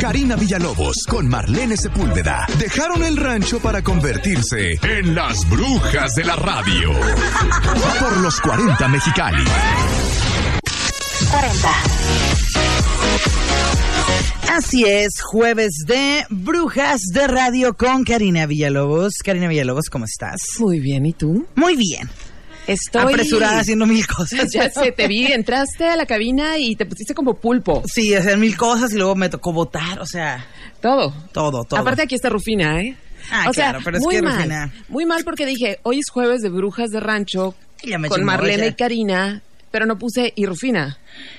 Karina Villalobos con Marlene Sepúlveda dejaron el rancho para convertirse en las brujas de la radio. Por los 40 Mexicali. 40. Así es, jueves de Brujas de Radio con Karina Villalobos. Karina Villalobos, ¿cómo estás? Muy bien, ¿y tú? Muy bien. Estoy Apresurada haciendo mil cosas. Ya sé, te vi, entraste a la cabina y te pusiste como pulpo. Sí, hacer mil cosas y luego me tocó votar, o sea, Todo. todo, todo. Aparte aquí está Rufina, ¿eh? Ah, o sea, claro, pero es muy que mal. Rufina- Muy mal porque dije, hoy es jueves de Brujas de Rancho con Marlene y Karina, pero no puse y Rufina.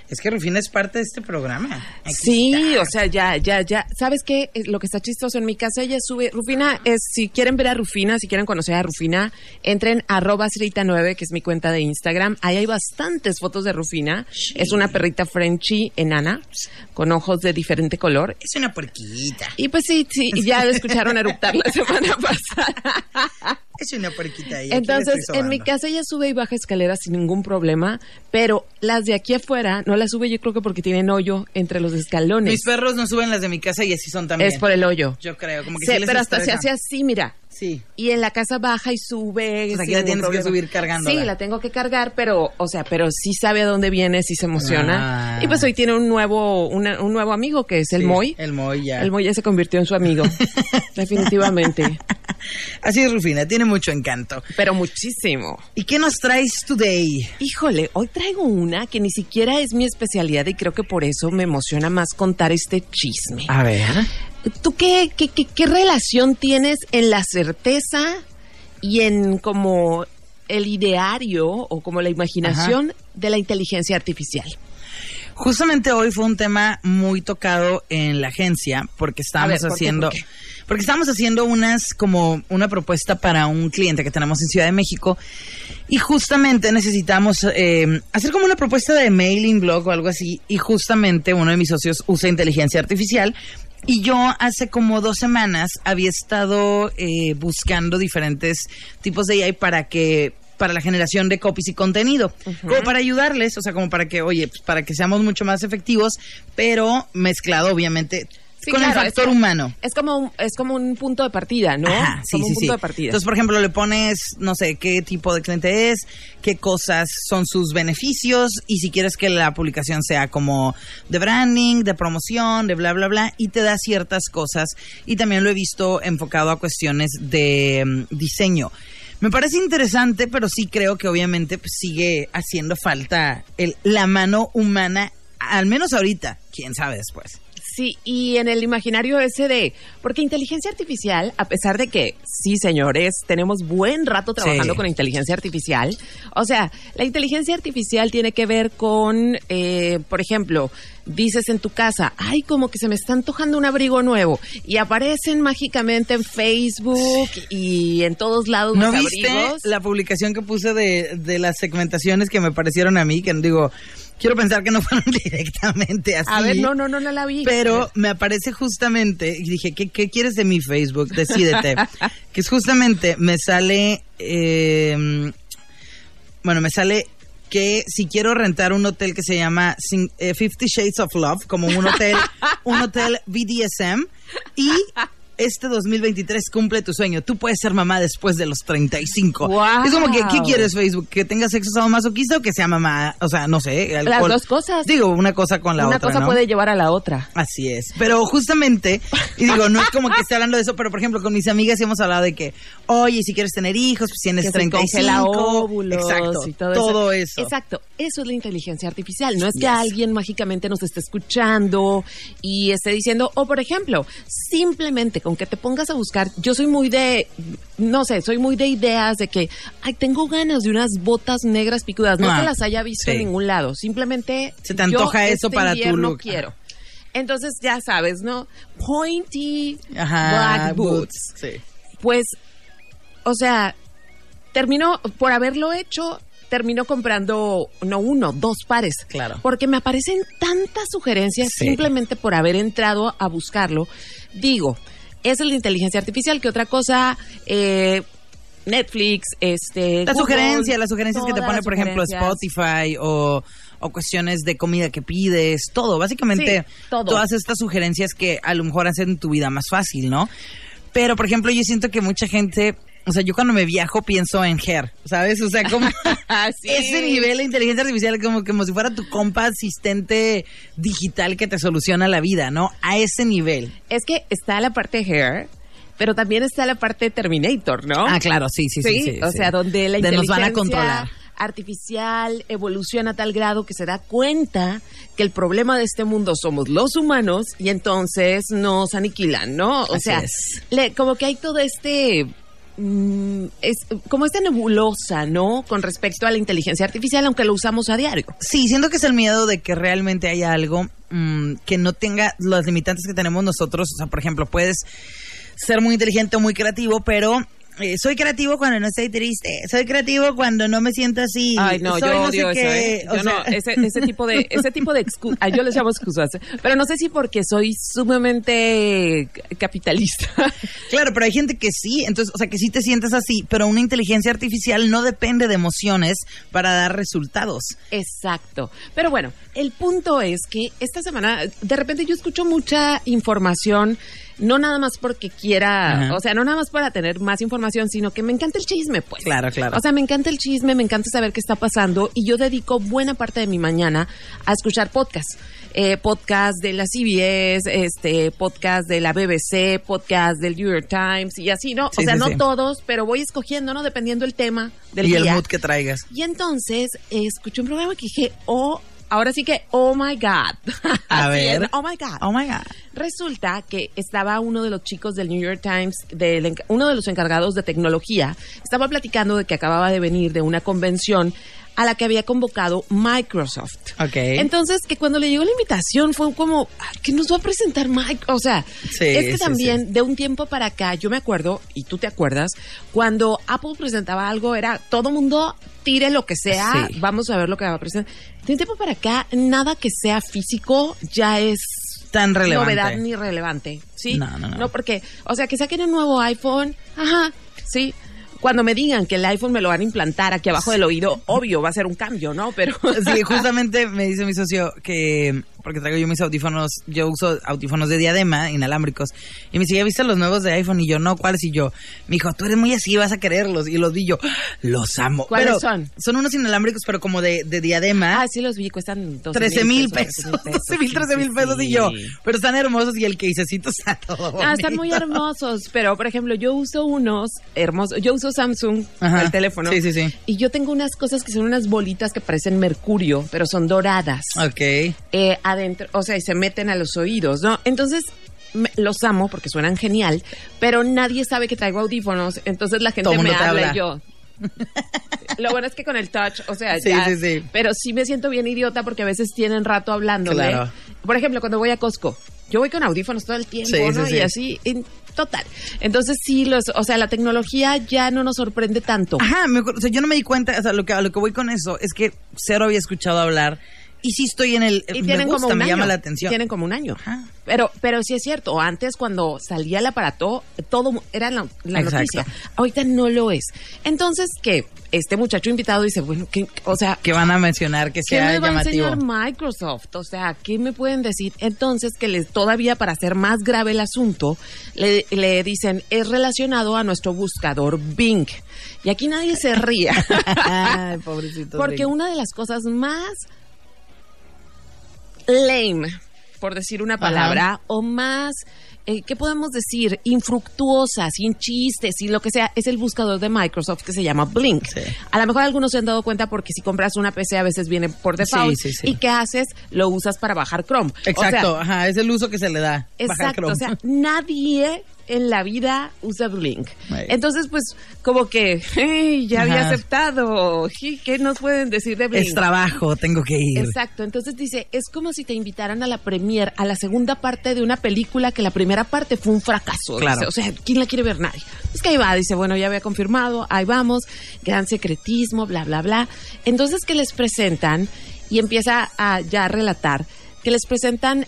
Es que Rufina es parte de este programa. Aquí Sí, está. o sea, ya, ya, ya. ¿Sabes qué? Es Lo que está chistoso en mi casa, ella sube. Rufina es, si quieren ver a Rufina, si quieren conocer a Rufina, entren a arroba 9 que es mi cuenta de Instagram. Ahí hay bastantes fotos de Rufina. Es una perrita Frenchy enana, con ojos de diferente color. Es una puerquita. Y pues sí, sí, ya escucharon eruptar la semana pasada. Es una puerquita ahí. Entonces, en mi casa ella sube y baja escaleras sin ningún problema, pero las de aquí afuera no las sube yo creo que porque tienen hoyo entre los escalones. Mis perros no suben las de mi casa y así son también. Es por el hoyo. Yo creo, como que Sí, sí les pero hasta se hace así, mira. Sí. Y en la casa baja y sube. Aquí sin la tienes que subir cargándola. Sí, la tengo que cargar, pero, o sea, pero sí sabe a dónde viene, sí se emociona. Ah. Y pues hoy tiene un nuevo, una- un nuevo amigo que es el Sí, Moy. El Moy ya. El Moy ya se convirtió en su amigo. Definitivamente. Así es, Rufina, tiene mucho encanto. Pero muchísimo. ¿Y qué nos traes today? Híjole, hoy traigo una que ni siquiera es mi especialidad y creo que por eso me emociona más contar este chisme. A ver. ¿Tú qué, qué, qué, qué relación tienes en la certeza y en como el ideario o como la imaginación de la inteligencia artificial? Justamente hoy fue un tema muy tocado en la agencia porque estábamos ver, ¿por qué, haciendo por qué? porque estábamos haciendo unas como una propuesta para un cliente que tenemos en Ciudad de México y justamente necesitamos eh, hacer como una propuesta de mailing blog o algo así y justamente uno de mis socios usa inteligencia artificial y yo hace como dos semanas había estado eh, buscando diferentes tipos de AI para que para la generación de copies y contenido, como para ayudarles, o sea, como para que, oye, pues para que seamos mucho más efectivos, pero mezclado obviamente Sí, con claro, el factor es humano. Es como un, es como un punto de partida, ¿no? Ajá, sí, como sí, un punto sí. de partida. Entonces, por ejemplo, le pones, no sé, qué tipo de cliente es, qué cosas son sus beneficios y si quieres que la publicación sea como de branding, de promoción, de bla, bla, bla, y te da ciertas cosas. Y también lo he visto enfocado a cuestiones de mm, diseño. Me parece interesante, pero sí creo que obviamente pues, sigue haciendo falta el, la mano humana, al menos ahorita, quién sabe después. Sí, y en el imaginario ese de, porque inteligencia artificial, a pesar de que, sí, señores, tenemos buen rato trabajando Sí. con inteligencia artificial, o sea, la inteligencia artificial tiene que ver con, eh, por ejemplo, dices en tu casa, ay, como que se me está antojando un abrigo nuevo, y aparecen mágicamente en Facebook y en todos lados ¿No los viste abrigos. la publicación que puse de, de las segmentaciones que me parecieron a mí? Que digo, quiero pensar que no fueron directamente así. A ver, no, no, no, no la vi. Pero me aparece justamente, y dije, ¿qué, qué quieres de mi Facebook? Decídete. que es justamente, me sale, eh, bueno, me sale que si quiero rentar un hotel que se llama eh, Fifty Shades of Love, como un hotel, un hotel BDSM, y este 2023 cumple tu sueño. Tú puedes ser mamá después de los 35. Guau. Es como que, ¿qué quieres Facebook? ¿Que tengas sexo sadomasoquista o que sea mamá? O sea, no sé. Las alcohol. dos cosas. Digo, una cosa con la Una otra, cosa ¿no? puede llevar a la otra. Así es. Pero justamente, y digo, no es como que esté hablando de eso, pero por ejemplo, con mis amigas hemos hablado de que, oye, si quieres tener hijos, pues tienes que se 35. congela óvulos Exacto. y todo, todo eso. Exacto, eso es la inteligencia artificial. No es Yes. que alguien mágicamente nos esté escuchando y esté diciendo, o por ejemplo, simplemente con que te pongas a buscar, yo soy muy de, no sé, soy muy de ideas de que, ay, tengo ganas de unas botas negras picudas, no Ah, que las haya visto sí. en ningún lado, simplemente Se te antoja yo eso este para tu look. quiero. Entonces ya sabes, ¿no? Pointy Ajá. black boots Sí. pues, o sea, terminó, por haberlo hecho, terminó comprando no uno, dos pares. Claro. Porque me aparecen tantas sugerencias Sí. simplemente por haber entrado a buscarlo. Digo, esa es la inteligencia artificial, que otra cosa, eh, Netflix, este... La Google, sugerencia, las sugerencias que te pone, por ejemplo. Spotify o, o cuestiones de comida que pides, todo, básicamente Sí, todo. todas estas sugerencias que a lo mejor hacen tu vida más fácil, ¿no? Pero, por ejemplo, yo siento que mucha gente, o sea, yo cuando me viajo pienso en Her, ¿sabes? O sea, como Sí. ese nivel de inteligencia artificial, como, como si fuera tu compa asistente digital que te soluciona la vida, ¿no? A ese nivel. Es que está la parte hair, pero también está la parte Terminator, ¿no? Ah, claro, sí, sí, sí. sí, o sí. sea, donde la De nos van a inteligencia controlar. artificial evoluciona a tal grado que se da cuenta que el problema de este mundo somos los humanos y entonces nos aniquilan, ¿no? O Así sea, le- como que hay todo este es como esta nebulosa, ¿no? Con respecto a la inteligencia artificial, aunque lo usamos a diario. Sí, siento que es el miedo de que realmente haya algo mm, que no tenga las limitantes que tenemos nosotros. O sea, por ejemplo, puedes ser muy inteligente o muy creativo, pero eh, soy creativo cuando no estoy triste. Soy creativo cuando no me siento así. Ay, no, Soy yo odio eso, qué. ¿eh? Yo no, ese, ese tipo de, ese tipo de excusas, yo les llamo excusas, pero no sé si porque soy sumamente capitalista. Claro, pero hay gente que sí, entonces, o sea, que sí te sientes así, pero una inteligencia artificial no depende de emociones para dar resultados. Exacto. Pero bueno, el punto es que esta semana, de repente yo escucho mucha información, no nada más porque quiera, Ajá. o sea, no nada más para tener más información, sino que me encanta el chisme, pues. Claro, claro. O sea, me encanta el chisme, me encanta saber qué está pasando y yo dedico buena parte de mi mañana a escuchar podcasts. Eh, podcast de la CBS, este, podcast de la BBC, podcast del New York Times y así, ¿no? Sí, o sea, sí, no sí. todos, pero voy escogiendo, ¿no? Dependiendo el tema del y día. el mood que traigas. Y entonces eh, escuché un programa que dije, oh, ahora sí que, oh my God. A ver. es, oh my God. Oh my God. Resulta que estaba uno de los chicos del New York Times, del uno de los encargados de tecnología, estaba platicando de que acababa de venir de una convención a la que había convocado Microsoft. Ok. Entonces, que cuando le llegó la invitación fue como, "Ay, ¿qué nos va a presentar Mike? O sea, Sí, es que sí, también de un tiempo para acá, yo me acuerdo, y tú te acuerdas, cuando Apple presentaba algo, era todo mundo tire lo que sea, vamos a ver lo que va a presentar. De un tiempo para acá, nada que sea físico ya es Tan relevante. novedad ni relevante, ¿sí? No, no, no. porque, o sea, que saquen un nuevo iPhone, ajá, sí. Cuando me digan que el iPhone me lo van a implantar aquí abajo del oído, obvio, va a ser un cambio, ¿no? Pero... Sí, justamente me dice mi socio que, porque traigo yo mis audífonos, yo uso audífonos de diadema, inalámbricos, y me dice, ¿ya viste los nuevos de iPhone? Y yo, no, ¿cuáles? Y yo, me dijo, tú eres muy así, vas a quererlos. Y los vi yo, los amo. ¿Cuáles Pero son? Son unos inalámbricos, pero como de, de diadema. Ah, sí los vi, cuestan 12 13 mil pesos, 12 mil, sí, 13 mil pesos sí. y yo, pero están hermosos y el quisecito está todo Ah, están muy hermosos, pero por ejemplo, yo uso unos hermosos, yo uso Samsung, Ajá. el teléfono. Sí, sí, sí. Y yo tengo unas cosas que son unas bolitas que parecen mercurio, pero son doradas. Ok. eh, adentro, o sea, y se meten a los oídos, ¿no? Entonces, me- los amo porque suenan genial, pero nadie sabe que traigo audífonos, entonces la gente Todo me habla habla. y yo. Lo bueno es que con el touch, o sea, Sí, ya- sí, sí. pero sí me siento bien idiota porque a veces tienen rato hablando. Claro. Por ejemplo, cuando voy a Costco, yo voy con audífonos todo el tiempo, ¿no? Y sí. así, en total. Entonces sí, los, o sea, la tecnología ya no nos sorprende tanto. Ajá, me o sea, yo no me di cuenta, o sea, lo que, lo que voy con eso es que cero había escuchado hablar y sí estoy en el... Y me tienen gusta, como un me año. llama la atención. Tienen como un año. Ajá. Pero, pero sí es cierto, antes cuando salía el aparato, todo era la, noticia. Ahorita no lo es. Entonces, que este muchacho invitado dice, bueno, ¿qué, o sea, que van a mencionar que ¿qué sea me va a llamativo. enseñar Microsoft? O sea, ¿qué me pueden decir? Entonces, que les, todavía para hacer más grave el asunto, le, le dicen, es relacionado a nuestro buscador Bing. Y aquí nadie se ría. Ay, pobrecito. Porque una de las cosas más lame, por decir una palabra, o más, eh, ¿qué podemos decir? Infructuosas, sin chistes, sin lo que sea, es el buscador de Microsoft que se llama Blink. Sí. A lo mejor algunos se han dado cuenta porque si compras una PC a veces viene por default. Sí, sí, sí. ¿Y qué haces? Lo usas para bajar Chrome. O sea, Exacto, ajá, es el uso que se le da. bajar Chrome. o sea, nadie en la vida usa Blink. Right. Entonces, pues, como que, hey, ya había aceptado. ¿Qué nos pueden decir de Blink? es trabajo, tengo que ir. Exacto, entonces dice, es como si te invitaran a la premier, a la segunda parte de una película que la primera parte fue un fracaso. Claro. Dice, o sea, ¿quién la quiere ver? Nadie. Es que ahí va, dice, bueno, ya había confirmado, ahí vamos, gran secretismo, bla, bla, bla. Entonces que les presentan y empieza a ya relatar que les presentan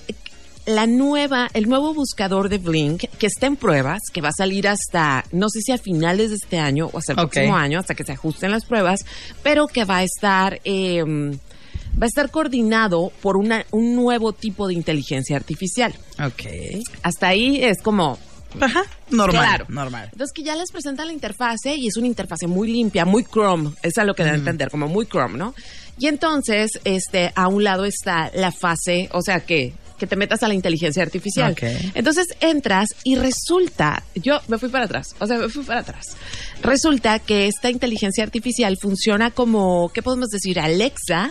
la nueva, el nuevo buscador de Blink que está en pruebas, que va a salir hasta, no sé si a finales de este año o hasta el próximo año, hasta que se ajusten las pruebas, pero que va a estar, eh, va a estar coordinado por una, un nuevo tipo de inteligencia artificial. Ok. Hasta ahí es como, Ajá. Normal. Claro. Normal. Entonces que ya les presenta la interfase y es una interfase muy limpia, muy Chrome, es a lo que a entender, como muy Chrome, ¿no? Y entonces, este, a un lado está la fase, o sea que que te metas a la inteligencia artificial. Entonces entras y resulta, yo me fui para atrás, o sea, me fui para atrás. Resulta que esta inteligencia artificial funciona como, ¿qué podemos decir? Alexa,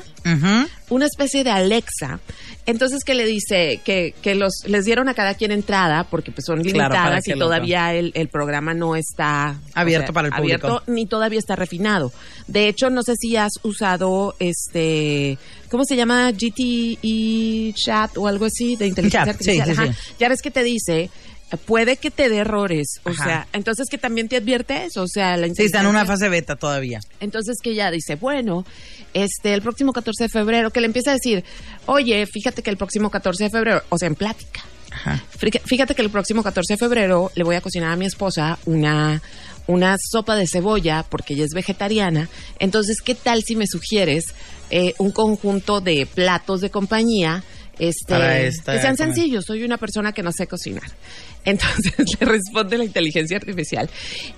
Una especie de Alexa. Entonces que le dice que, que los les dieron a cada quien entrada porque pues son Claro, limitadas y todavía el, el programa no está Abierto para el público. abierto, ni todavía está refinado. De hecho, no sé si has usado este ¿cómo se llama? GTE chat o algo así de inteligencia Chat, sí, artificial. sí, Ajá. Ya ves que te dice Puede que te dé errores, o Ajá. sea, entonces que también te advierte eso, o sea, la Sí, está en una fase beta todavía. entonces que ella dice, bueno, este, el próximo 14 de febrero, que le empieza a decir, oye, fíjate que el próximo 14 de febrero, o sea, en plática, Ajá. Fíjate- que el próximo 14 de febrero le voy a cocinar a mi esposa una, una sopa de cebolla porque ella es vegetariana. Entonces, ¿qué tal si me sugieres eh, un conjunto de platos de compañía? Este, esta que sean sencillos, soy una persona que no sé cocinar. Entonces le responde la inteligencia artificial.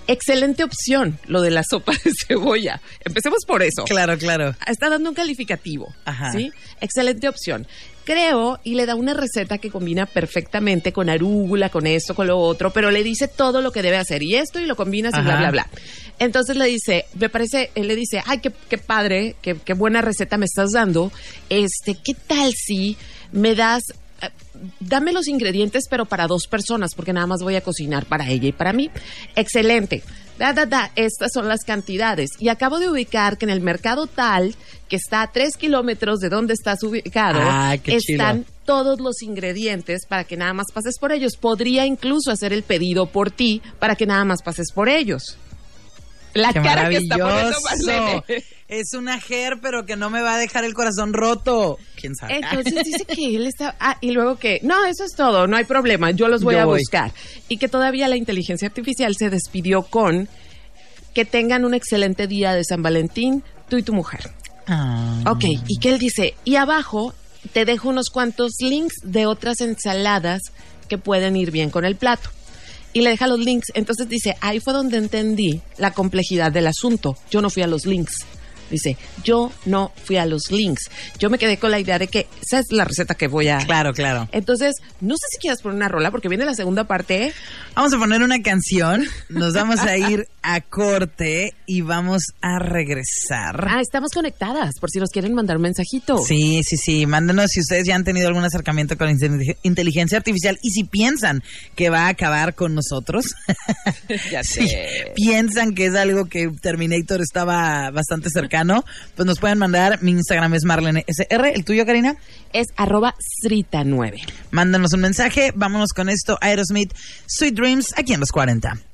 Excelente opción, lo de la sopa de cebolla. Empecemos por eso Claro, claro. está dando un calificativo. Ajá. ¿Sí? Excelente opción. Creo y le da una receta que combina perfectamente con arúgula, con esto, con lo otro, pero le dice todo lo que debe hacer y esto y lo combinas y bla, bla, bla. Entonces le dice, me parece, él le dice, ay, qué, qué padre, qué, qué buena receta me estás dando. Este, ¿qué tal si me das dame los ingredientes, pero para dos personas, porque nada más voy a cocinar para ella y para mí. Excelente. Da, da, da, estas son las cantidades. Y acabo de ubicar que en el mercado tal, que está a tres kilómetros de donde estás ubicado, Ah, están todos los ingredientes para que nada más pases por ellos. Podría incluso hacer el pedido por ti para que nada más pases por ellos. La Qué cara que está poniendo. Marlene. Es una ger, pero que no me va a dejar el corazón roto. ¿Quién sabe? Entonces dice que él está. Ah, y luego que. No, eso es todo, no hay problema, yo los voy Yo a voy. buscar. Y que todavía la inteligencia artificial se despidió con que tengan un excelente día de San Valentín, tú y tu mujer. Ah. Ok, y que él dice, y abajo te dejo unos cuantos links de otras ensaladas que pueden ir bien con el plato. Y le deja los links. Entonces dice, ahí fue donde entendí la complejidad del asunto. Yo no fui a los links. Dice, yo no fui a los links. Yo me quedé con la idea de que esa es la receta que voy a... Claro, claro. Entonces, no sé si quieras poner una rola porque viene la segunda parte. Vamos a poner una canción, nos vamos a ir a corte y vamos a regresar. Ah, estamos conectadas, por si nos quieren mandar un mensajito. Sí, sí, sí. Mándenos si ustedes ya han tenido algún acercamiento con la inte- inteligencia artificial y si piensan que va a acabar con nosotros. Ya si sé. piensan que es algo que Terminator estaba bastante cercano, pues nos pueden mandar. Mi Instagram es Marlene SR. ¿El tuyo, Karina? Es arroba Srita9. Mándanos un mensaje. Vámonos con esto. Aerosmith, Sweet Dreams, aquí en los 40.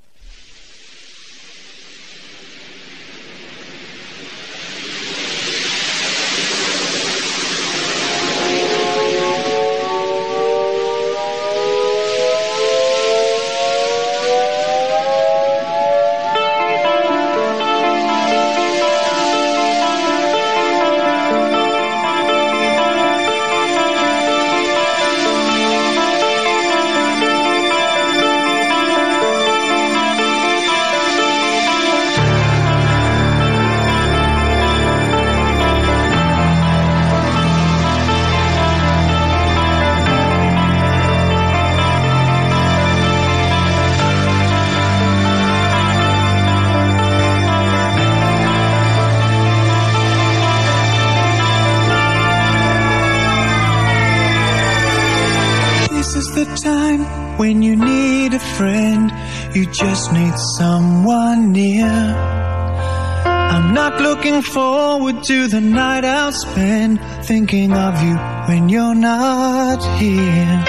Spend thinking of you when you're not here.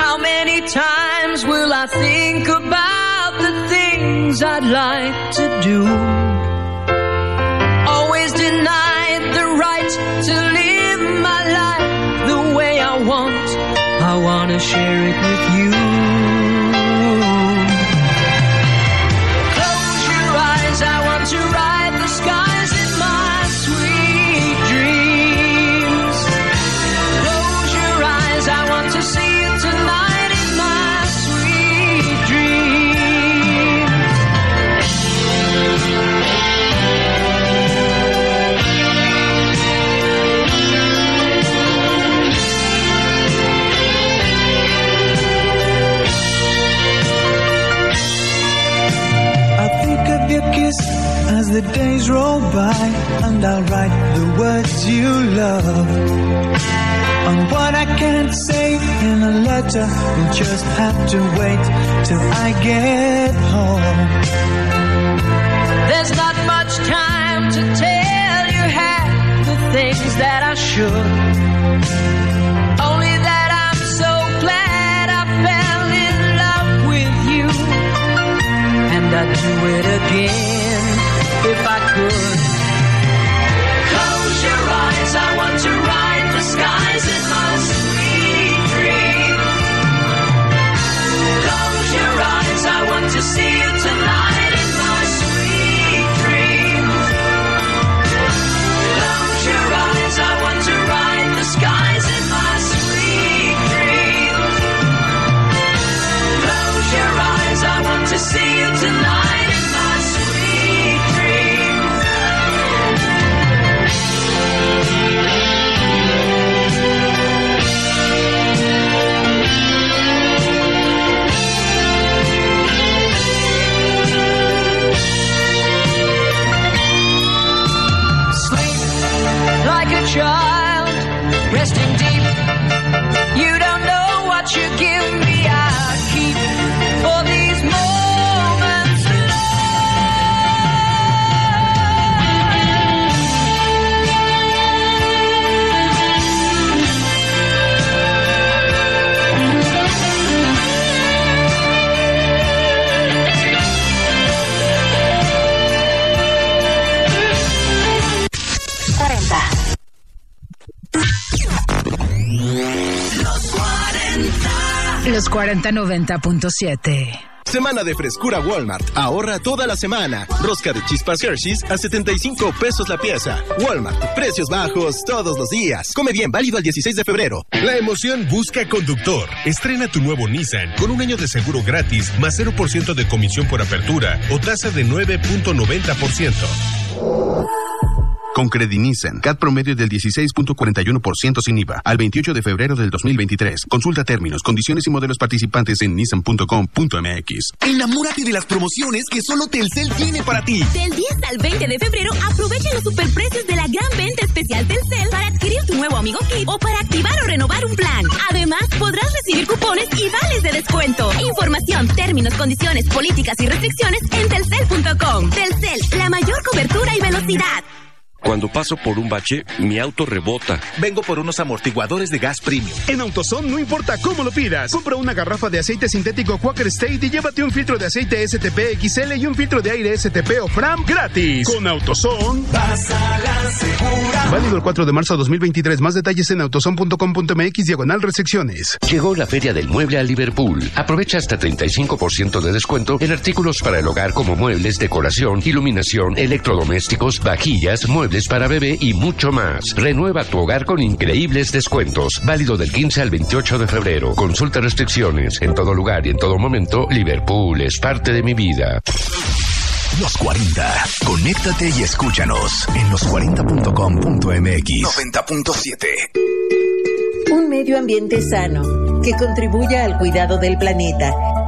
How many times will I think about the things I'd like to do? Always denied the right to live my life the way I want. I wanna share it with you. The days roll by and I'll write the words you love. On what I can't say in a letter, we'll just have to wait till I get home. There's not much time to tell you half the things that I should. 4090.7. Semana de frescura Walmart. Ahorra toda la semana. Rosca de chispas Hershey's a 75 pesos la pieza. Walmart. Precios bajos todos los días. Come bien, válido al 16 de febrero. La emoción busca conductor. Estrena tu nuevo Nissan con un año de seguro gratis más 0% de comisión por apertura o tasa de 9.90%. Con Credinissan, CAT promedio del 16.41% sin IVA al 28 de febrero del 2023. Consulta términos, condiciones y modelos participantes en nissan.com.mx. Enamórate de las promociones que solo Telcel tiene para ti. Del 10 al 20 de febrero, aprovecha los superprecios de la gran venta especial Telcel para adquirir tu nuevo Amigo Kit o para activar o renovar un plan. Además, podrás recibir cupones y vales de descuento. Información, términos, condiciones, políticas y restricciones en telcel.com. Telcel, la mayor cobertura y velocidad. Cuando paso por un bache, mi auto rebota. Vengo por unos amortiguadores de gas premium. En AutoZone no importa cómo lo pidas. Compra una garrafa de aceite sintético Quaker State y llévate un filtro de aceite STP XL y un filtro de aire STP o Fram gratis. Con AutoZone. Vas a la segura. Válido el 4 de marzo de 2023. Más detalles en autozone.com.mx diagonal recepciones. Llegó la Feria del Mueble a Liverpool. Aprovecha hasta 35% de descuento en artículos para el hogar como muebles, decoración, iluminación, electrodomésticos, vajillas, muebles para bebé y mucho más. Renueva tu hogar con increíbles descuentos. Válido del 15 al 28 de febrero. Consulta restricciones. En todo lugar y en todo momento, Liverpool es parte de mi vida. Los 40. Conéctate y escúchanos en los40.com.mx. 90.7. Un medio ambiente sano que contribuya al cuidado del planeta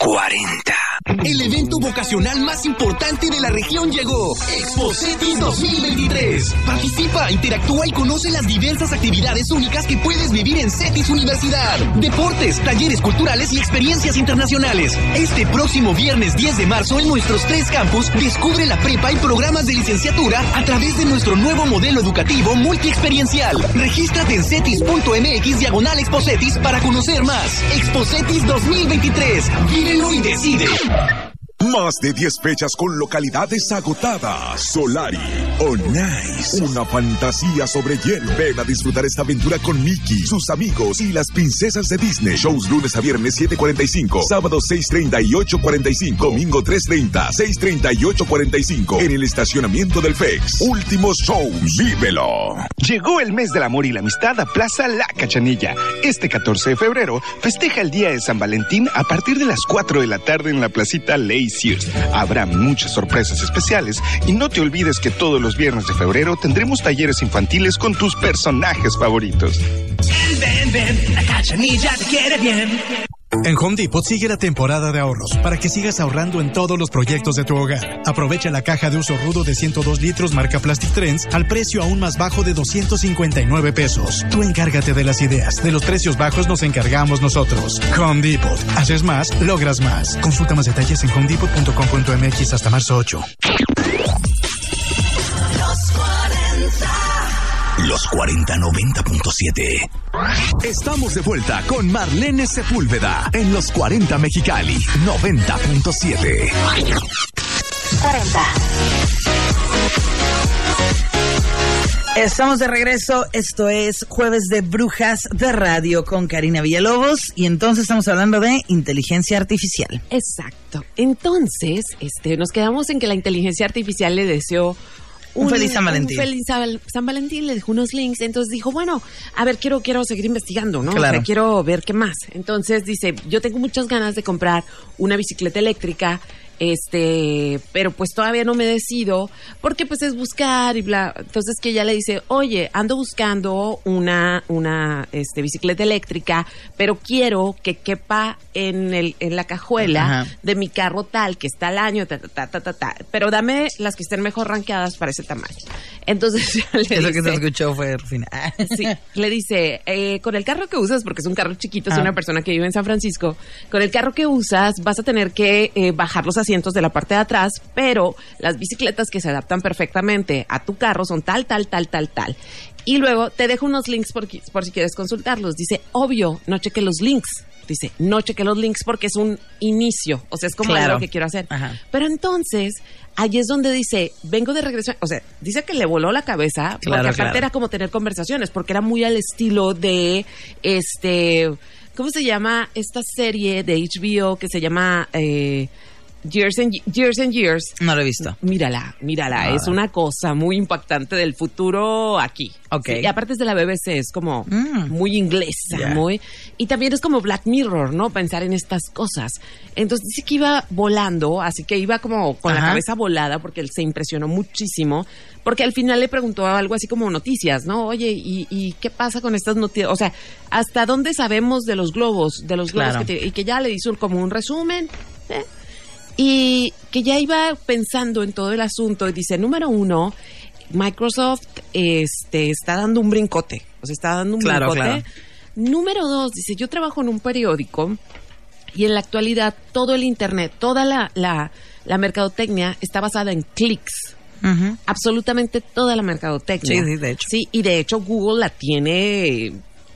40. El evento vocacional más importante de la región llegó. Expocetis 2023. Participa, interactúa y conoce las diversas actividades únicas que puedes vivir en CETIS Universidad. Deportes, talleres culturales y experiencias internacionales. Este próximo viernes 10 de marzo en nuestros tres campus, descubre la prepa y programas de licenciatura a través de nuestro nuevo modelo educativo multiexperiencial. Regístrate en cetis.mx diagonal Expocetis para conocer más. Expocetis 2023. Vívelo y decide. Más de 10 fechas con localidades agotadas. Solari o Nice. Una fantasía sobre hielo. Ven a disfrutar esta aventura con Mickey, sus amigos y las princesas de Disney. Shows lunes a viernes 7.45, sábado 6.30 y 8.45, domingo 3.30, 6.30 y 8.45 en el estacionamiento del FEX. Últimos shows. Vívelo. Llegó el mes del amor y la amistad a Plaza La Cachanilla. Este 14 de febrero festeja el Día de San Valentín a partir de las 4 de la tarde en la placita Ley Habrá muchas sorpresas especiales y no te olvides que todos los viernes de febrero tendremos talleres infantiles con tus personajes favoritos. En Home Depot sigue la temporada de ahorros para que sigas ahorrando en todos los proyectos de tu hogar. Aprovecha la caja de uso rudo de 102 litros marca Plastic Trends al precio aún más bajo de 259 pesos. Tú encárgate de las ideas. De los precios bajos nos encargamos nosotros. Home Depot. Haces más, logras más. Consulta más detalles en homedepot.com.mx hasta marzo 8. Los 4090.7. Estamos de vuelta con Marlene Sepúlveda en los 40 Mexicali 90.7. 40. Estamos de regreso. Esto es Jueves de Brujas de Radio con Karina Villalobos. Y entonces estamos hablando de inteligencia artificial. Exacto. Entonces, este, nos quedamos en que la inteligencia artificial le deseó Un feliz San Valentín. Un feliz San Valentín, le dejó unos links. Entonces dijo, bueno, a ver, quiero, quiero seguir investigando, ¿no? O sea, Claro. quiero ver qué más. Entonces dice, yo tengo muchas ganas de comprar una bicicleta eléctrica, este, pero pues todavía no me decido, porque pues es buscar y bla. Entonces que ella le dice, oye, ando buscando una, una, este, bicicleta eléctrica, pero quiero que quepa en el, en la cajuela Ajá. de mi carro tal, que está al año, ta, ta, ta, ta, ta, pero dame las que estén mejor rankeadas para ese tamaño. Entonces le Eso que se escuchó fue Rufina. Sí, le dice, eh, con el carro que usas, porque es un carro chiquito, es Ah. una persona que vive en San Francisco, con el carro que usas vas a tener que eh, bajar los asientos de la parte de atrás, pero las bicicletas que se adaptan perfectamente a tu carro son tal, tal, tal, tal, tal. Y luego te dejo unos links por, por si quieres consultarlos. Dice, obvio, no cheque los links. Dice, no cheque los links porque es un inicio, o sea, es como Claro. algo que quiero hacer. Ajá. Pero entonces, ahí es donde dice, vengo de regreso, o sea, dice que le voló la cabeza, porque aparte claro. era como tener conversaciones, porque era muy al estilo de, este, ¿cómo se llama esta serie de HBO que se llama eh, Years and Years and Years? No lo he visto. Mírala, mírala, Ah. es una cosa muy impactante del futuro aquí. Ok. Sí, y aparte es de la BBC, es como muy inglesa, muy... Y también es como Black Mirror, ¿no? Pensar en estas cosas. Entonces dice que iba volando, así que iba como con la cabeza volada porque él se impresionó muchísimo, porque al final le preguntó algo así como noticias, ¿no? Oye, ¿y, y qué pasa con estas noticias? O sea, ¿hasta dónde sabemos de los globos? De los globos Claro. que te- y que ya le hizo como un resumen. ¿eh? Y que ya iba pensando en todo el asunto y dice, número uno, Microsoft este, está dando un brincote, o sea, está dando un Claro, brincote. claro. Número dos, dice, yo trabajo en un periódico y en la actualidad todo el Internet, toda la, la, la mercadotecnia está basada en clics. Absolutamente toda la mercadotecnia. Sí, sí, de hecho. Sí, y de hecho Google la tiene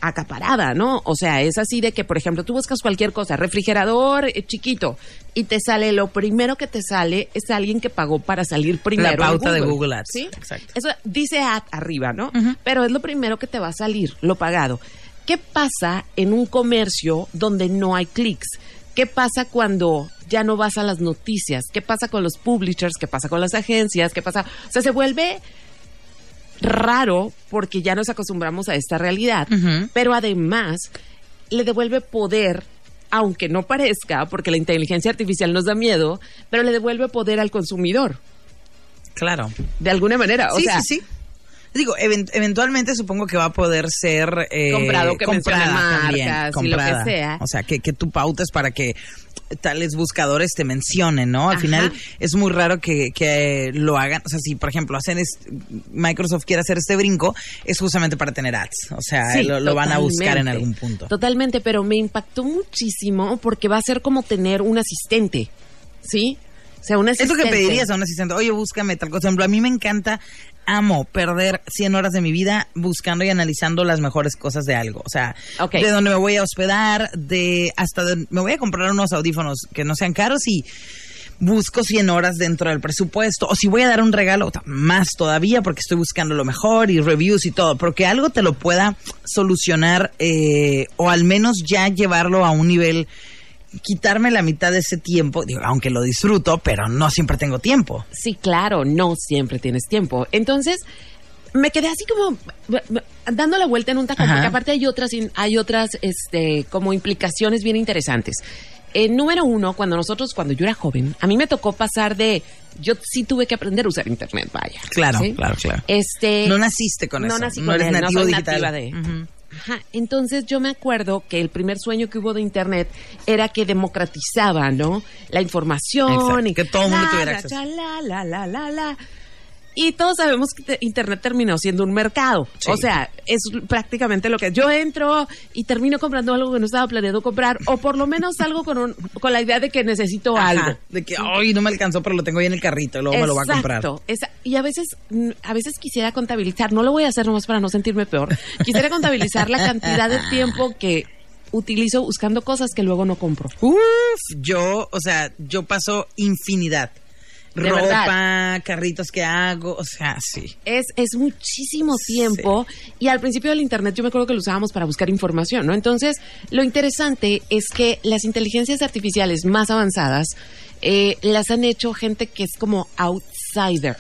acaparada, ¿no? O sea, es así de que, por ejemplo, tú buscas cualquier cosa, refrigerador eh, chiquito, y te sale, lo primero que te sale es alguien que pagó para salir primero. en pauta de Google Ads. ¿Sí? Exacto. Eso dice ad arriba, ¿no? Pero es lo primero que te va a salir, lo pagado. ¿Qué pasa en un comercio donde no hay clics? ¿Qué pasa cuando ya no vas a las noticias? ¿Qué pasa con los publishers? ¿Qué pasa con las agencias? ¿Qué pasa? O sea, se vuelve raro porque ya nos acostumbramos a esta realidad, pero además le devuelve poder, aunque no parezca, porque la inteligencia artificial nos da miedo, pero le devuelve poder al consumidor. Claro. De alguna manera, o sí, sea, sí, sí. Digo, event- eventualmente supongo que va a poder ser eh, Comprado, que comprada mencione también, marcas y lo que comprada. sea. O sea, que, que tú pautes para que tales buscadores te mencionen, ¿no? Al Ajá. final es muy raro que, que lo hagan. O sea, si por ejemplo hacen es- Microsoft quiere hacer este brinco, es justamente para tener ads. O sea, Sí, lo, lo van a buscar en algún punto. Totalmente, pero me impactó muchísimo porque va a ser como tener un asistente, ¿sí? O sea, un Es lo asistente. que pedirías a un asistente. Oye, búscame tal cosa. Por ejemplo, a mí me encanta, amo perder 100 horas de mi vida buscando y analizando las mejores cosas de algo. O sea, de dónde me voy a hospedar, de hasta de- me voy a comprar unos audífonos que no sean caros y busco 100 horas dentro del presupuesto. O si voy a dar un regalo, más todavía porque estoy buscando lo mejor y reviews y todo. Porque algo te lo pueda solucionar eh, o al menos ya llevarlo a un nivel, quitarme la mitad de ese tiempo, digo, aunque lo disfruto, pero no siempre tengo tiempo. Sí, claro, no siempre tienes tiempo. Entonces, me quedé así como dando la vuelta en un tacón, Ajá. porque aparte hay otras, hay otras, este, como implicaciones bien interesantes. Eh, número uno, cuando nosotros, cuando yo era joven, a mí me tocó pasar de, yo sí tuve que aprender a usar internet, vaya. Claro, ¿sí? claro, claro. Este, No naciste con no eso. nací no eres él, no nativo soy digital. nativa de- Ujú. Ajá, entonces yo me acuerdo que el primer sueño que hubo de internet era que democratizaba, ¿no? La información Exacto, y que todo el mundo tuviera acceso. la, la, la, la, la. Y todos sabemos que te- internet terminó siendo un mercado. Sí. O sea, es prácticamente lo que yo entro y termino comprando algo que no estaba planeado comprar o por lo menos algo con un, con la idea de que necesito Ajá, algo. De que, ay, no me alcanzó, pero lo tengo ahí en el carrito, y luego me lo va a comprar. Exacto, esa- y a veces, a veces quisiera contabilizar, no lo voy a hacer nomás para no sentirme peor, quisiera contabilizar la cantidad de tiempo que utilizo buscando cosas que luego no compro. Uf, yo, o sea, yo paso infinidad. De Ropa, verdad. carritos que hago, o sea, sí. Es, es muchísimo tiempo y al principio del Internet yo me acuerdo que lo usábamos para buscar información, ¿no? Entonces, lo interesante es que las inteligencias artificiales más avanzadas eh, las han hecho gente que es como outsider.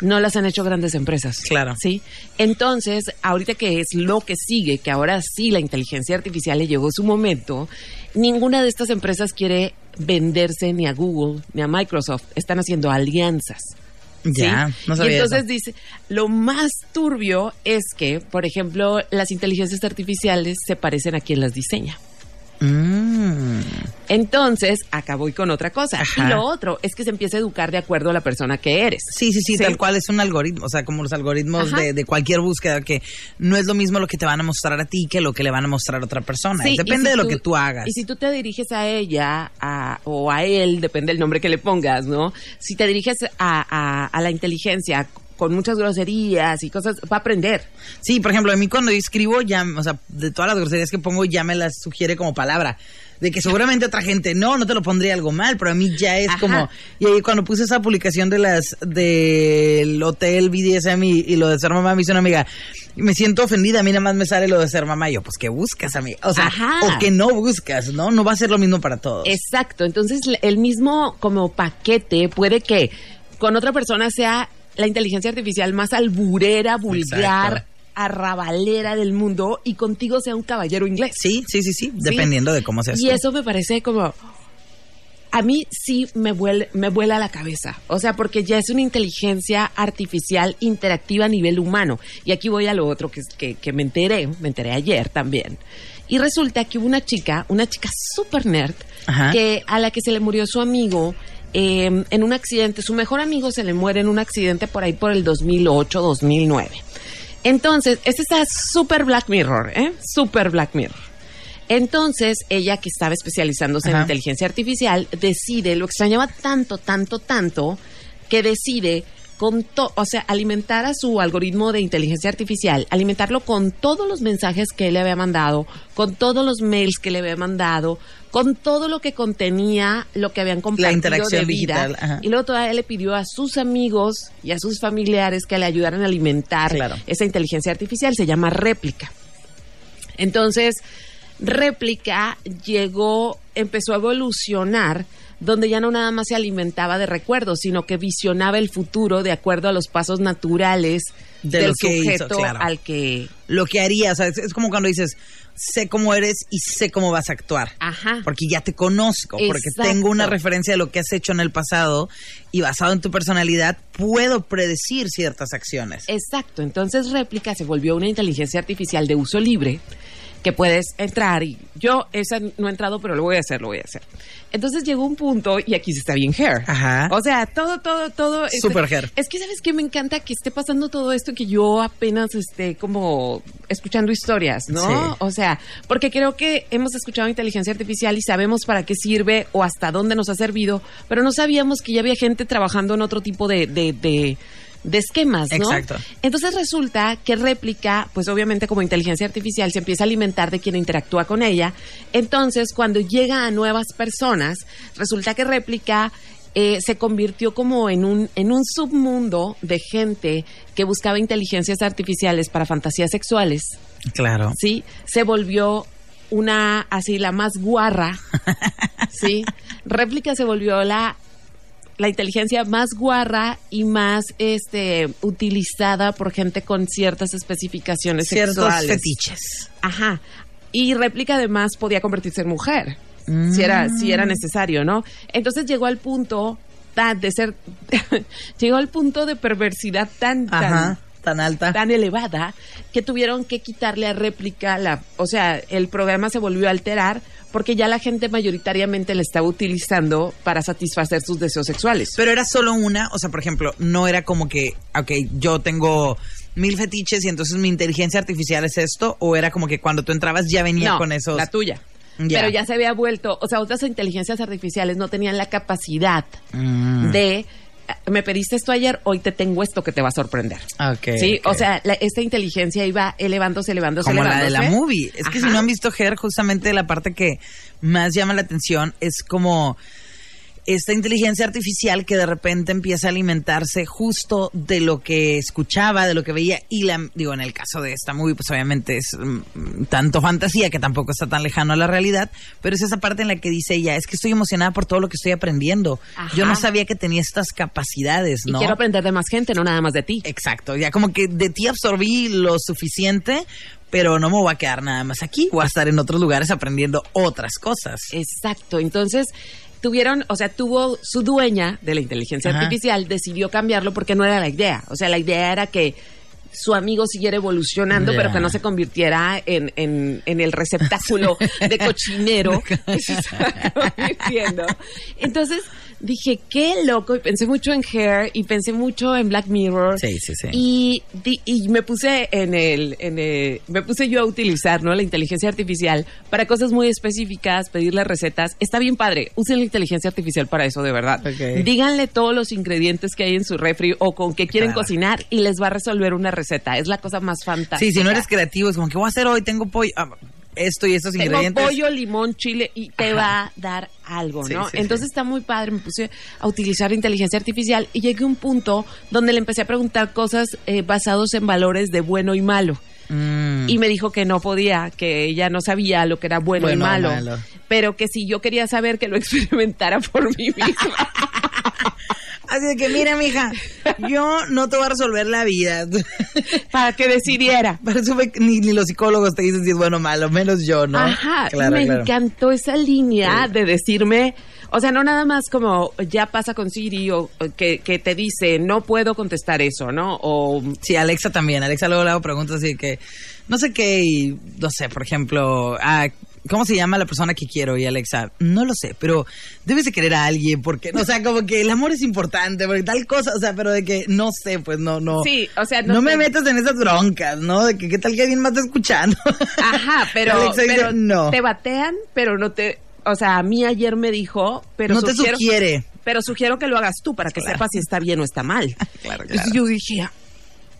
No las han hecho grandes empresas. Claro. ¿Sí? Entonces, ahorita que es lo que sigue, que ahora sí la inteligencia artificial le llegó su momento, ninguna de estas empresas quiere venderse ni a Google ni a Microsoft. Están haciendo alianzas. Ya, no sabía Y entonces eso. dice, lo más turbio es que, por ejemplo, las inteligencias artificiales se parecen a quien las diseña. Mm. Entonces, acá voy con otra cosa. Ajá. Y lo otro es que se empieza a educar de acuerdo a la persona que eres. Sí, sí, sí, tal cual es un algoritmo, o sea, como los algoritmos de, de cualquier búsqueda, que no es lo mismo lo que te van a mostrar a ti que lo que le van a mostrar a otra persona. Sí, y Depende si de lo que tú hagas. Y si tú te diriges a ella a- o a él, depende del nombre que le pongas, ¿no? Si te diriges a, a- a la inteligencia con muchas groserías y cosas, va a aprender. Sí, por ejemplo, a mí cuando yo escribo, ya, o sea, de todas las groserías que pongo, ya me las sugiere como palabra. De que seguramente otra gente, no, no te lo pondría algo mal, pero a mí ya es Ajá. como. Y ahí cuando puse esa publicación de las del hotel BDSM y, y lo de ser mamá, me hizo una amiga, me siento ofendida, a mí nada más me sale lo de ser mamá. Y yo, pues, ¿qué buscas, amiga? O sea, Ajá. o que no buscas, ¿no? No va a ser lo mismo para todos. Exacto. Entonces, el mismo como paquete puede que con otra persona sea la inteligencia artificial más alburera, vulgar, Exacto. arrabalera del mundo y contigo sea un caballero inglés. Sí, sí, sí, sí, dependiendo de cómo seas Y tú. eso me parece como a mí sí me vuela, me vuela la cabeza. O sea, porque ya es una inteligencia artificial interactiva a nivel humano. Y aquí voy a lo otro que, es- que, que me enteré, me enteré ayer también. Y resulta que hubo una chica, una chica super nerd, Ajá. que a la que se le murió su amigo eh, en un accidente. Su mejor amigo se le muere en un accidente por ahí por el 2008, 2009. Entonces, este está super Black Mirror, ¿eh? Super Black Mirror. Entonces, ella que estaba especializándose en inteligencia artificial, decide, lo extrañaba tanto, tanto, tanto, que decide con to- o sea, alimentar a su algoritmo de inteligencia artificial, alimentarlo con todos los mensajes que él le había mandado, con todos los mails que le había mandado, con todo lo que contenía lo que habían compartido interacción de vida. digital, ajá. Y luego todavía le pidió a sus amigos y a sus familiares que le ayudaran a alimentar Claro. esa inteligencia artificial. Se llama réplica. Entonces, réplica llegó, empezó a evolucionar, donde ya no nada más se alimentaba de recuerdos, sino que visionaba el futuro de acuerdo a los pasos naturales De del lo que hizo, sujeto claro. al que Lo que haría, o sea, es, es como cuando dices, sé cómo eres y sé cómo vas a actuar. Ajá. Porque ya te conozco, porque tengo una referencia de lo que has hecho en el pasado y basado en tu personalidad puedo predecir ciertas acciones. Exacto, entonces réplica se volvió una inteligencia artificial de uso libre que puedes entrar y yo esa no he entrado pero lo voy a hacer, lo voy a hacer. Entonces llegó un punto y aquí se está bien hair. Ajá. O sea, todo, todo, todo. este, Super hair. Es que sabes que me encanta que esté pasando todo esto que yo apenas esté como escuchando historias, ¿no? Sí. O sea, porque creo que hemos escuchado inteligencia artificial y sabemos para qué sirve o hasta dónde nos ha servido, pero no sabíamos que ya había gente trabajando en otro tipo de, de, de, de esquemas, ¿no? Exacto. Entonces resulta que réplica, pues obviamente como inteligencia artificial se empieza a alimentar de quien interactúa con ella. Entonces, cuando llega a nuevas personas, resulta que réplica eh, se convirtió como en un, en un submundo de gente que buscaba inteligencias artificiales para fantasías sexuales. Claro. Sí, se volvió una, así, la más guarra. sí, réplica se volvió la la inteligencia más guarra y más este utilizada por gente con ciertas especificaciones Ciertos sexuales. fetiches. Ajá. Y réplica además podía convertirse en mujer. Si era, si era necesario, ¿no? Entonces llegó al punto tan de ser llegó al punto de perversidad tan tan tan alta. tan elevada que tuvieron que quitarle a réplica la, o sea, el programa se volvió a alterar porque ya la gente mayoritariamente la estaba utilizando para satisfacer sus deseos sexuales. Pero era solo una, o sea, por ejemplo, no era como que, ok, yo tengo mil fetiches y entonces mi inteligencia artificial es esto, o era como que cuando tú entrabas ya venía No, con esos. la tuya. Ya. Pero ya se había vuelto, o sea, otras inteligencias artificiales no tenían la capacidad Mm. de me pediste esto ayer, hoy te tengo esto que te va a sorprender. Ok, sí, o sea, la- esta inteligencia iba elevándose, elevándose, como la de la movie. Es que si no han visto Her, justamente la parte que más llama la atención es como esta inteligencia artificial que de repente empieza a alimentarse justo de lo que escuchaba, de lo que veía y la digo en el caso de esta movie pues obviamente es mm, tanto fantasía que tampoco está tan lejano a la realidad, pero es esa parte en la que dice ella, es que estoy emocionada por todo lo que estoy aprendiendo. Ajá. Yo no sabía que tenía estas capacidades, Y ¿no? quiero aprender de más gente, no nada más de ti. Exacto, ya como que de ti absorbí lo suficiente, pero no me voy a quedar nada más aquí, voy a estar en otros lugares aprendiendo otras cosas. Exacto. Entonces, tuvieron, o sea, tuvo su dueña de la inteligencia Ajá. artificial, decidió cambiarlo porque no era la idea. O sea, la idea era que su amigo siguiera evolucionando, pero que no se convirtiera en, en, en el receptáculo de cochinero que se está convirtiendo. Entonces dije, qué loco, y pensé mucho en Hair, y pensé mucho en Black Mirror. Sí, sí, sí. Y, di- y me puse en el, en el- me puse yo a utilizar, ¿no? La inteligencia artificial para cosas muy específicas, pedirle recetas. Está bien padre. Usen la inteligencia artificial para eso, de verdad. Ok. Díganle todos los ingredientes que hay en su refri o con qué quieren Claro. cocinar y les va a resolver una receta. Es la cosa más fantástica. Sí, si no eres creativo, es como que voy a hacer hoy, tengo pollo, ah, esto y estos Tengo ingredientes. pollo, limón, chile y te Ajá. va a dar algo, Sí, ¿no? sí, Entonces está muy padre, me puse a utilizar inteligencia artificial y llegué a un punto donde le empecé a preguntar cosas eh, basados en valores de bueno y malo. Mm. Y me dijo que no podía, que ella no sabía lo que era bueno, Bueno y malo. pero que si yo quería saber que lo experimentara por mí misma. Así de que, mira, mija, yo no te voy a resolver la vida. Para que decidiera. Para eso ve- ni, ni los psicólogos te dicen si es bueno o malo, menos yo, ¿no? Ajá, Claro, me claro. encantó esa línea de decirme, o sea, no nada más como ya pasa con Siri o o que, que te dice, no puedo contestar eso, ¿no? O Sí, Alexa también. Alexa luego le hago preguntas así que, no sé qué, y no sé, por ejemplo, ah, ¿cómo se llama la persona que quiero? Y Alexa, no lo sé, pero debes de querer a alguien, porque, o sea, como que el amor es importante, porque tal cosa, o sea, pero de que, no sé, pues no, no. Sí, o sea, no, no me metas en esas broncas, ¿no? De que qué tal que alguien más está escuchando. Ajá, pero, Alexa dice, pero no. te batean, pero no te, o sea, a mí ayer me dijo, pero No te sugiere. pero sugiero que lo hagas tú para que sepas si está bien o está mal. Claro, Entonces yo dije,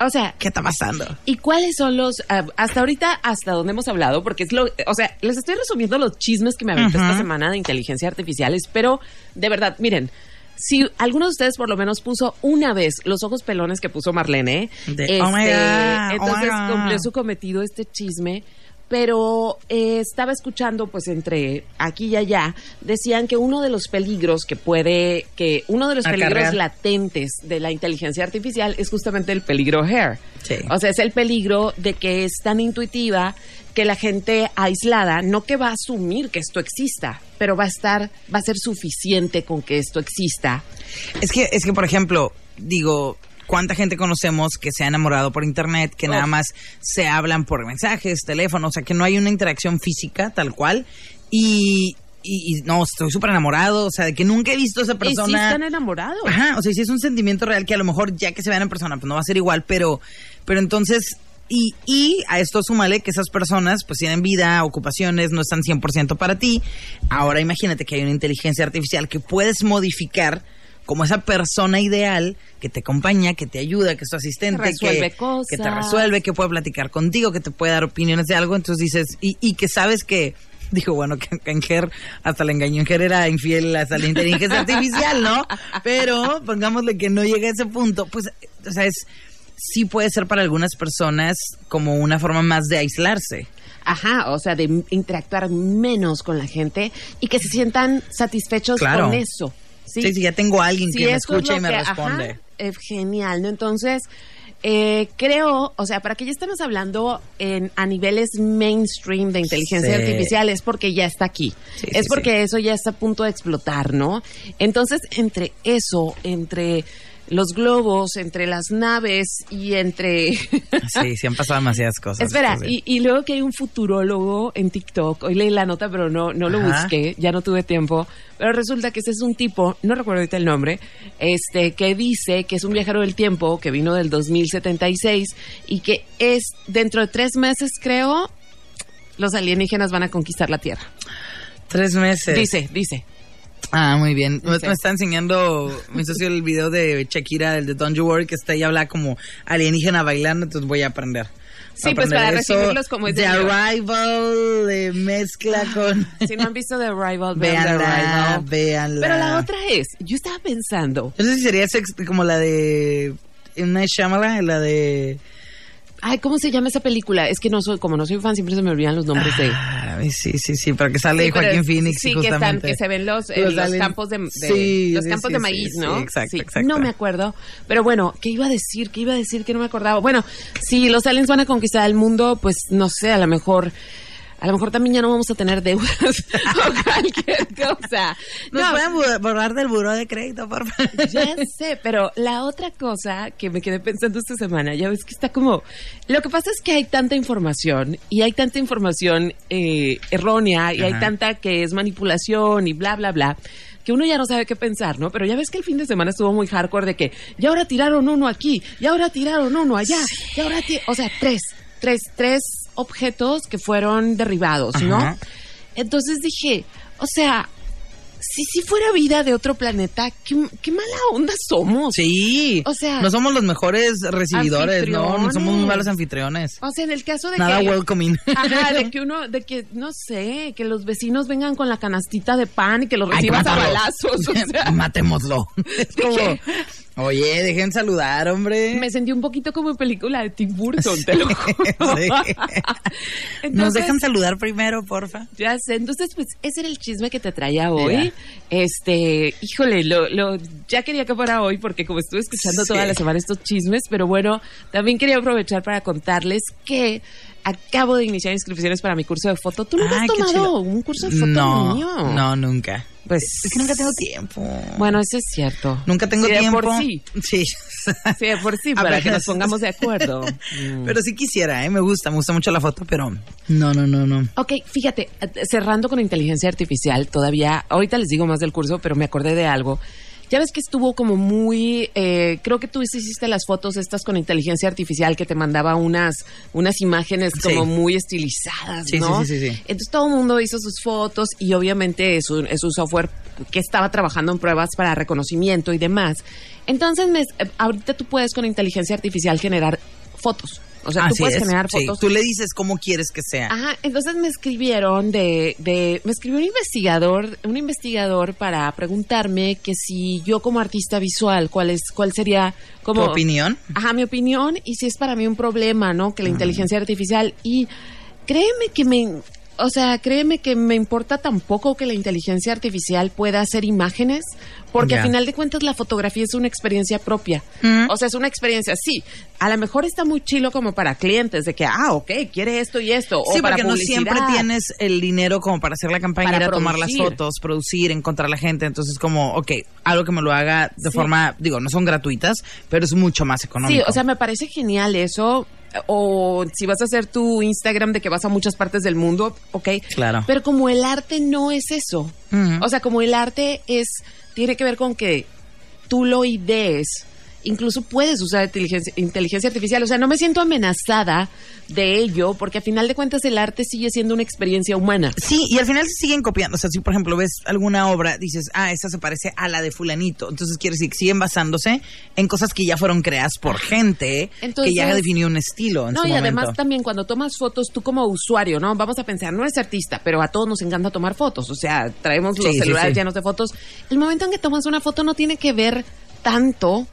o sea, ¿Qué está pasando? ¿Y cuáles son los, ah, hasta ahorita, hasta donde hemos hablado? Porque es lo, o sea, les estoy resumiendo los chismes que me aventé esta semana de inteligencia artificial, pero de verdad, miren, si alguno de ustedes por lo menos puso una vez los ojos pelones que puso Marlene, De, este, oh God, oh entonces God. cumplió su cometido este chisme. Pero eh, estaba escuchando, pues entre aquí y allá, decían que uno de los peligros que puede, que uno de los Acarrear. peligros latentes de la inteligencia artificial es justamente el peligro hair. Sí. O sea, es el peligro de que es tan intuitiva que la gente aislada, no que va a asumir que esto exista, pero va a estar, va a ser suficiente con que esto exista. Es que, es que, por ejemplo, digo, ¿cuánta gente conocemos que se ha enamorado por internet, que nada más se hablan por mensajes, teléfono, o sea, que no hay una interacción física tal cual? Y, y, y no, estoy súper enamorado, o sea, de que nunca he visto a esa Y sí persona. están enamorados. Ajá, o sea, sí es un sentimiento real que a lo mejor ya que se vean en persona, pues no va a ser igual, pero, pero entonces, y, y a esto súmale que esas personas pues tienen vida, ocupaciones, no están 100% para ti. Ahora imagínate que hay una inteligencia artificial que puedes modificar como esa persona ideal que te acompaña, que te ayuda, que es tu asistente, Que resuelve que, cosas. que te resuelve, que puede platicar contigo, que te puede dar opiniones de algo, entonces dices, y, y que sabes que digo, bueno, que que en Ger, hasta le engañó en Ger era infiel hasta la inteligencia artificial, ¿no? Pero pongámosle que no llegue a ese punto, pues, o sea, es, sí puede ser para algunas personas como una forma más de aislarse. Ajá, o sea, de interactuar menos con la gente y que se sientan satisfechos Claro. con eso. Sí, Sí, sí, ya tengo a alguien Sí, que me es escucha y me que- responde. ajá, es genial, ¿no? Entonces, eh, creo, o sea, para que ya estemos hablando en, a niveles mainstream de inteligencia Sí. artificial es porque ya está aquí. Sí, es sí, porque eso ya está a punto de explotar, ¿no? Entonces, entre eso, entre los globos, entre las naves y entre... Sí, sí han pasado demasiadas cosas. Espera, y, y luego que hay un futurólogo en TikTok, hoy leí la nota, pero no, no lo Ajá. busqué, ya no tuve tiempo, pero resulta que ese es un tipo, no recuerdo ahorita el nombre, este, que dice que es un viajero del tiempo, que vino del 2076 y que es, dentro de tres meses creo, los alienígenas van a conquistar la Tierra. Tres meses. Dice, dice. Ah, muy bien. Me, está enseñando mi socio el video de Shakira, el de Don't You Worry, que está ahí habla como alienígena bailando, entonces voy a aprender. Sí, pues para eso. recibirlos como es The. Arrival, eh, mezcla con... Si no han visto The Arrival, vean The Arrival. véanla. Pero la otra es, yo estaba pensando, Yo no sé si sería como la de... Una Shyamalan, la de... ay, ¿cómo se llama esa película? Es que no soy, como no soy fan, siempre se me olvidan los nombres de... Sí, sí, sí, pero que sale Sí, Joaquín es- Phoenix. Sí, que, están, que se ven los, eh, Los campos de, de- Sí, los campos sí, de maíz, ¿no? exacto, exacto. No me acuerdo. Pero bueno, ¿qué iba a decir? ¿Qué iba a decir? Que no me acordaba. Bueno, si los aliens van a conquistar el mundo, pues no sé, a lo mejor. A lo mejor también ya no vamos a tener deudas o cualquier cosa. Nos No, pueden borrar del buró de crédito, por favor. ya sé, pero la otra cosa que me quedé pensando esta semana, ya ves que está como... Lo que pasa es que hay tanta información y hay tanta información eh, errónea y hay tanta que es manipulación y bla, bla, bla que uno ya no sabe qué pensar, ¿no? Pero ya ves que el fin de semana estuvo muy hardcore de que y ahora tiraron uno aquí, y ahora tiraron uno allá, y ahora... ti- O sea, tres, tres, tres objetos que fueron derribados, ¿no? Entonces dije, o sea, si si fuera vida de otro planeta, qué, qué mala onda somos. Sí. O sea, no somos los mejores recibidores, ¿no? No somos muy malos anfitriones. O sea, en el caso de Nada que welcoming. Ajá, de que uno, de que, no sé, que los vecinos vengan con la canastita de pan y que los Ay, recibas a mátalo. balazos. O sea, Matémoslo. Es como, oye, dejen saludar, hombre. me sentí un poquito como en película de Tim Burton, te lo juro. Sí. Nos Entonces- dejan saludar primero, porfa. Ya sé, entonces pues ese era el chisme que te traía hoy. Este, híjole, lo, lo, ya quería que fuera hoy porque como estuve escuchando Sí. toda la semana estos chismes, pero bueno, también quería aprovechar para contarles que acabo de iniciar inscripciones para mi curso de foto. ¿Tú nunca Ay, has tomado un curso de foto No, mío? no, nunca. Pues Es que nunca tengo tiempo. Bueno, eso es cierto. Nunca tengo Sí, de tiempo. por sí. Sí. Sí, de por sí, para que nos pongamos de acuerdo. Pero sí quisiera, ¿eh? Me gusta, me gusta mucho la foto, pero no, no, no, no. Ok, fíjate, cerrando con inteligencia artificial, todavía, ahorita les digo más del curso, pero me acordé de algo. Ya ves que estuvo como muy, eh, creo que tú hiciste las fotos estas con inteligencia artificial que te mandaba unas, unas imágenes Sí. como muy estilizadas, Sí, ¿no? sí, sí, sí, sí. Entonces todo el mundo hizo sus fotos y obviamente es un, es un software que estaba trabajando en pruebas para reconocimiento y demás. Entonces, me- eh, ahorita tú puedes con inteligencia artificial generar fotos. O sea, tú puedes es, generar sí. fotos. Tú le dices cómo quieres que sea. Ajá, entonces me escribieron de, de, me escribió un investigador, un investigador para preguntarme que si yo como artista visual, cuál es, cuál sería como ¿Tu opinión? Ajá, mi opinión y si es para mí un problema, ¿no? Que la inteligencia artificial y créeme que me o sea, créeme que me importa tampoco que la inteligencia artificial pueda hacer imágenes, porque Ya. al final de cuentas la fotografía es una experiencia propia. O sea, es una experiencia, sí. A lo mejor está muy chilo como para clientes, de que, ah, ok, quiere esto y esto. Sí, o para porque no siempre tienes el dinero como para hacer la campaña, Para ir a tomar las fotos, producir, encontrar la gente. Entonces, como, ok, algo que me lo haga de Sí. forma, digo, no son gratuitas, pero es mucho más económico. Sí, o sea, me parece genial eso. O si vas a hacer tu Instagram de que vas a muchas partes del mundo, ok. Claro. Pero como el arte no es eso. O sea, como el arte es, tiene que ver con que tú lo idees incluso puedes usar inteligencia, inteligencia artificial. O sea, no me siento amenazada de ello, porque a final de cuentas el arte sigue siendo una experiencia humana. Sí, y al final se siguen copiando. O sea, si por ejemplo ves alguna obra, dices, ah, esta se parece a la de fulanito. Entonces quiere decir que siguen basándose en cosas que ya fueron creadas por gente Entonces- que ya definió un estilo en No, su y además también cuando tomas fotos, tú como usuario, ¿no? Vamos a pensar, no eres artista, pero a todos nos encanta tomar fotos. O sea, traemos los Sí, sí, celulares sí. llenos de fotos. El momento en que tomas una foto no tiene que ver tanto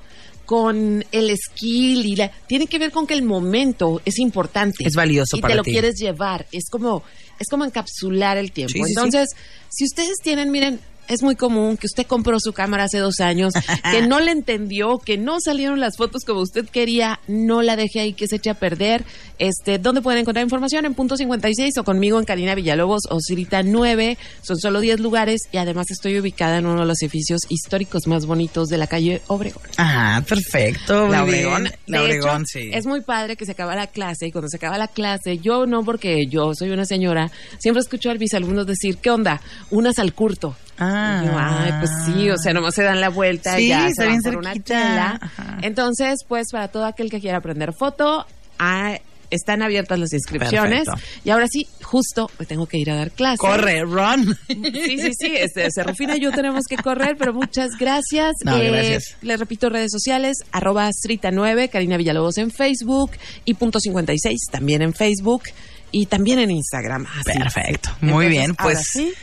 con el skill y la, tiene que ver con que el momento es importante. Es valioso y para te lo ti. quieres llevar. Es como, es como encapsular el tiempo. Sí, sí, sí. Entonces, si ustedes tienen, miren, es muy común que usted compró su cámara hace dos años, que no le entendió, que no salieron las fotos como usted quería, no la deje ahí que se eche a perder. Este, ¿dónde pueden encontrar información? En punto 56 o conmigo en Karina Villalobos o Cirita 9. Son solo 10 lugares y además estoy ubicada en uno de los edificios históricos más bonitos de la calle Obregón. Ah, perfecto. La bien. Obregón. La De Obregón, hecho, sí. Es muy padre que se acaba la clase y cuando se acaba la clase, yo no porque yo soy una señora, siempre escucho a mis alumnos decir, ¿qué onda? Unas al curto. Ah. Y yo, ay, pues sí, o sea, nomás se dan la vuelta Sí, y ya se van por una chela. Ajá. Entonces, pues para todo aquel que quiera aprender foto, ah, están abiertas las inscripciones. Perfecto. Y ahora sí, justo me tengo que ir a dar clase. Corre, run. Sí, sí, sí. Este, este, Rufina y yo tenemos que correr, pero muchas gracias. No, gracias. Les repito, redes sociales, arroba Srita9, Karina Villalobos en Facebook y punto 56 también en Facebook y también en Instagram. Así. Perfecto. Muy bien, ahora pues, sí,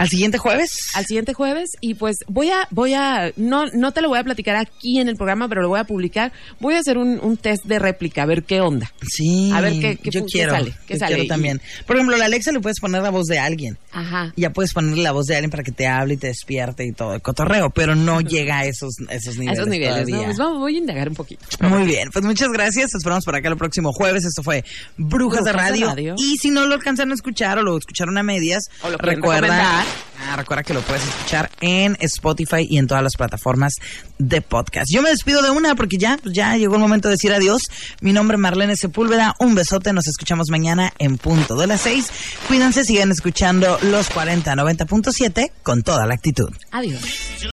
Al siguiente jueves. al siguiente jueves y pues voy a, voy a, no, no te lo voy a platicar aquí en el programa, pero lo voy a publicar. Voy a hacer un, un test de réplica, a ver qué onda. Sí. A ver qué, qué, yo qué quiero. sale. qué yo sale. quiero también. Por ejemplo, a la Alexa le puedes poner la voz de alguien. Ajá. Ya puedes ponerle la voz de alguien para que te hable y te despierte y todo el cotorreo, pero no llega a esos, esos A niveles. esos niveles, ¿no? todavía. Pues vamos, voy a indagar un poquito. Muy bien, pues muchas gracias. Te esperamos por acá el próximo jueves. Esto fue Brujas, de, Brujas de radio. Radio. Y si no lo alcanzaron a escuchar o lo escucharon a medias, O lo recuerda. Ah, recuerda que lo puedes escuchar en Spotify y en todas las plataformas de podcast. Yo me despido de una porque ya, ya llegó el momento de decir adiós. Mi nombre es Marlene Sepúlveda. Un besote. Nos escuchamos mañana en punto de las seis. Cuídense, sigan escuchando los 4090.7 con toda la actitud. Adiós.